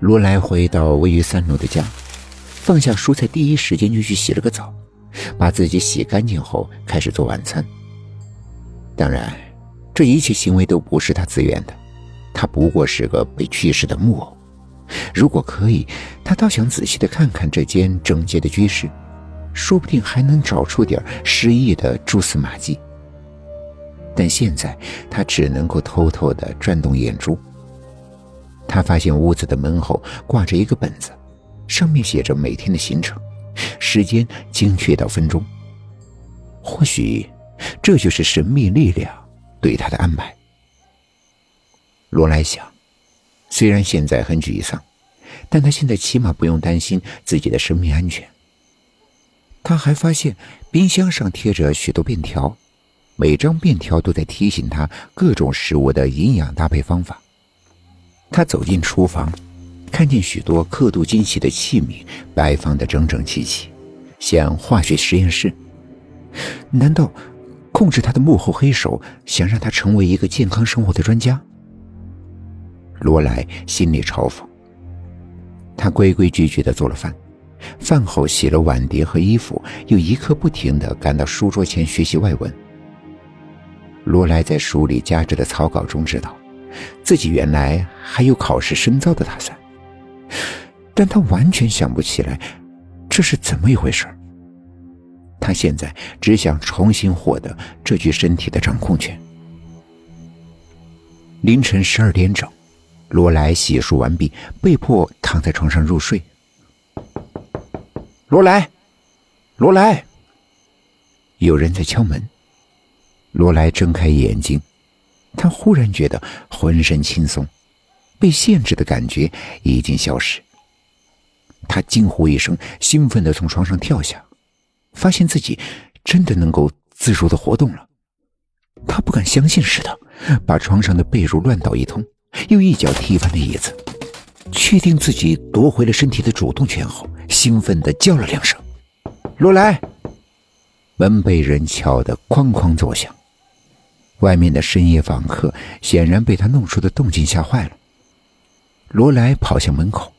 罗莱回到位于三楼的家，放下蔬菜，第一时间就去洗了个澡，把自己洗干净后开始做晚餐。当然，这一切行为都不是他自愿的，他不过是个被去世的木偶。如果可以，他倒想仔细的看看这间整洁的居室，说不定还能找出点失忆的蛛丝马迹。但现在他只能够偷偷的转动眼珠。他发现屋子的门后挂着一个本子，上面写着每天的行程，时间精确到分钟。或许，这就是神秘力量对他的安排。罗莱想，虽然现在很沮丧，但他现在起码不用担心自己的生命安全。他还发现冰箱上贴着许多便条，每张便条都在提醒他各种食物的营养搭配方法。他走进厨房，看见许多刻度精细的器皿摆放的整整齐齐，像化学实验室。难道控制他的幕后黑手想让他成为一个健康生活的专家？罗莱心里嘲讽。他规规矩矩的做了饭，饭后洗了碗碟和衣服，又一刻不停的赶到书桌前学习外文。罗莱在书里夹着的草稿中知道。自己原来还有考试深造的打算，但他完全想不起来这是怎么一回事他现在只想重新获得这具身体的掌控权。凌晨十二点整，罗莱洗漱完毕，被迫躺在床上入睡。罗莱，罗莱，有人在敲门。罗莱睁开眼睛。他忽然觉得浑身轻松，被限制的感觉已经消失。他惊呼一声，兴奋的从床上跳下，发现自己真的能够自如的活动了。他不敢相信似的，把床上的被褥乱倒一通，又一脚踢翻了椅子。确定自己夺回了身体的主动权后，兴奋的叫了两声：“罗莱！”门被人敲得哐哐作响。外面的深夜访客显然被他弄出的动静吓坏了。罗莱跑向门口，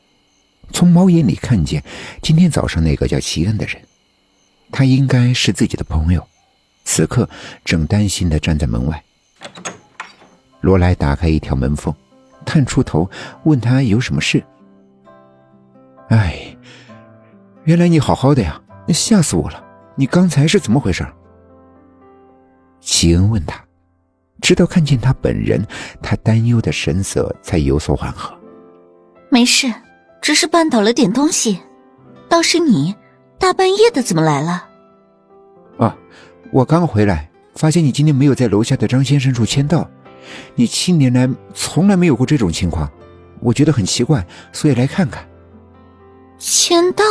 从猫眼里看见今天早上那个叫齐恩的人，他应该是自己的朋友，此刻正担心的站在门外。罗莱打开一条门缝，探出头问他有什么事。哎，原来你好好的呀，吓死我了！你刚才是怎么回事？齐恩问他。直到看见他本人，他担忧的神色才有所缓和。没事，只是绊倒了点东西。倒是你，大半夜的怎么来了？啊，我刚回来，发现你今天没有在楼下的张先生处签到。你七年来从来没有过这种情况，我觉得很奇怪，所以来看看。签到？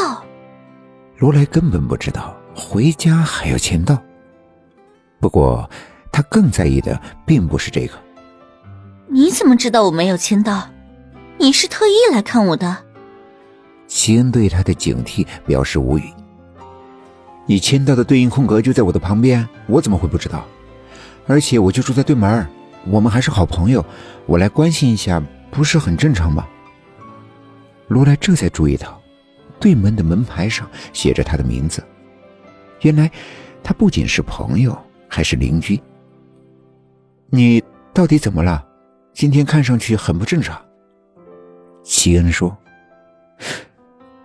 罗莱根本不知道回家还要签到。不过。他更在意的并不是这个。你怎么知道我没有签到？你是特意来看我的？齐恩对他的警惕表示无语。你签到的对应空格就在我的旁边，我怎么会不知道？而且我就住在对门，我们还是好朋友，我来关心一下，不是很正常吗？罗莱这才注意到，对门的门牌上写着他的名字。原来，他不仅是朋友，还是邻居。你到底怎么了？今天看上去很不正常。齐恩说：“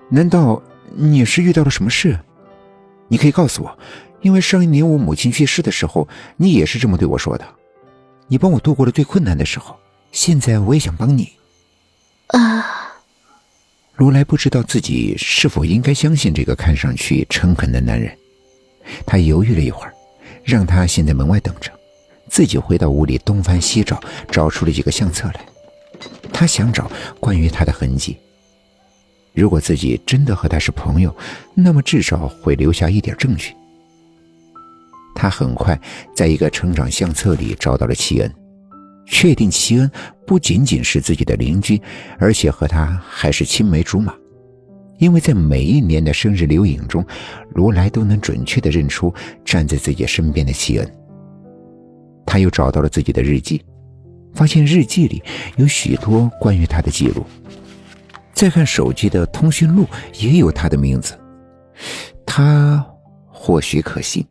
难道你是遇到了什么事？你可以告诉我，因为上一年我母亲去世的时候，你也是这么对我说的。你帮我度过了最困难的时候，现在我也想帮你。”啊！如来不知道自己是否应该相信这个看上去诚恳的男人，他犹豫了一会儿，让他先在门外等着。自己回到屋里东翻西找，找出了几个相册来。他想找关于他的痕迹。如果自己真的和他是朋友，那么至少会留下一点证据。他很快在一个成长相册里找到了齐恩，确定齐恩不仅仅是自己的邻居，而且和他还是青梅竹马，因为在每一年的生日留影中，罗莱都能准确的认出站在自己身边的齐恩。他又找到了自己的日记，发现日记里有许多关于他的记录。再看手机的通讯录，也有他的名字。他或许可信。